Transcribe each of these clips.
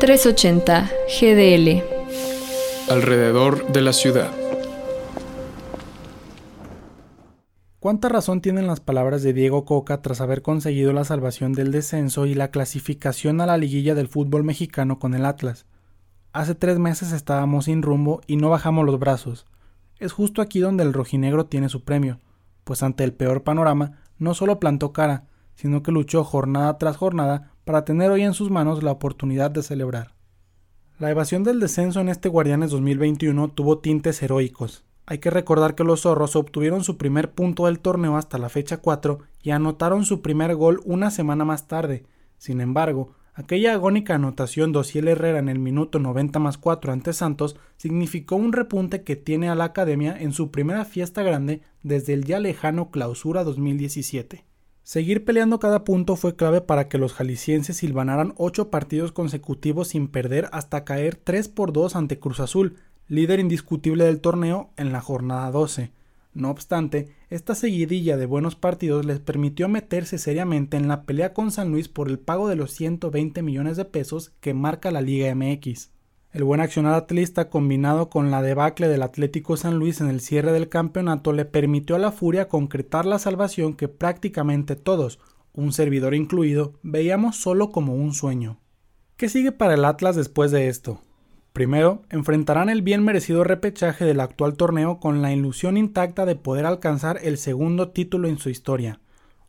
380 GDL. Alrededor de la ciudad. ¿Cuánta razón tienen las palabras de Diego Coca tras haber conseguido la salvación del descenso y la clasificación a la liguilla del fútbol mexicano con el Atlas? Hace tres meses estábamos sin rumbo y no bajamos los brazos. Es justo aquí donde el rojinegro tiene su premio, pues ante el peor panorama no solo plantó cara, sino que luchó jornada tras jornada para tener hoy en sus manos la oportunidad de celebrar. La evasión del descenso en este Guardianes 2021 tuvo tintes heroicos. Hay que recordar que los zorros obtuvieron su primer punto del torneo hasta la fecha 4 y anotaron su primer gol una semana más tarde. Sin embargo, aquella agónica anotación de Ociel Herrera en el minuto 90 más 4 ante Santos significó un repunte que tiene a la academia en su primera fiesta grande desde el ya lejano clausura 2017. Seguir peleando cada punto fue clave para que los jaliscienses silvanaran ocho partidos consecutivos sin perder hasta caer 3 por 2 ante Cruz Azul, líder indiscutible del torneo en la jornada 12. No obstante, esta seguidilla de buenos partidos les permitió meterse seriamente en la pelea con San Luis por el pago de los 120 millones de pesos que marca la Liga MX. El buen accionar atlista combinado con la debacle del Atlético San Luis en el cierre del campeonato le permitió a la Furia concretar la salvación que prácticamente todos, un servidor incluido, veíamos solo como un sueño. ¿Qué sigue para el Atlas después de esto? Primero, enfrentarán el bien merecido repechaje del actual torneo con la ilusión intacta de poder alcanzar el segundo título en su historia.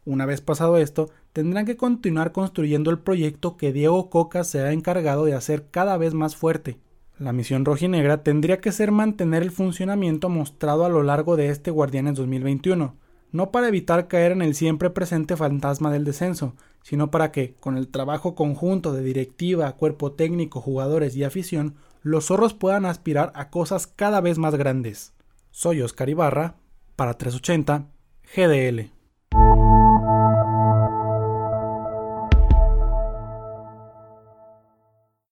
Una vez pasado esto, tendrán que continuar construyendo el proyecto que Diego Coca se ha encargado de hacer cada vez más fuerte. La misión rojinegra tendría que ser mantener el funcionamiento mostrado a lo largo de este Guardianes 2021, no para evitar caer en el siempre presente fantasma del descenso, sino para que, con el trabajo conjunto de directiva, cuerpo técnico, jugadores y afición, los zorros puedan aspirar a cosas cada vez más grandes. Soy Oscar Ibarra, para 380 GDL.